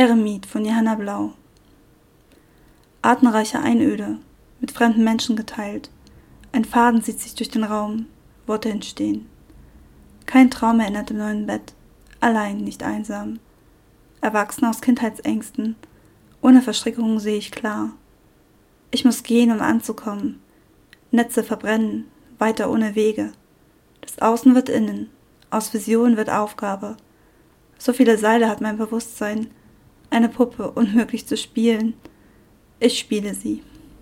Eremit von Johanna Blau. Atemreiche Einöde, mit fremden Menschen geteilt. Ein Faden zieht sich durch den Raum, Worte entstehen. Kein Traum erinnert im neuen Bett, allein, nicht einsam. Erwachsen aus Kindheitsängsten, ohne Verstrickungen sehe ich klar. Ich muss gehen, um anzukommen. Netze verbrennen, weiter ohne Wege. Das Außen wird innen, aus Vision wird Aufgabe. So viele Seile hat mein Bewusstsein, eine Puppe unmöglich zu spielen. Ich spiele sie.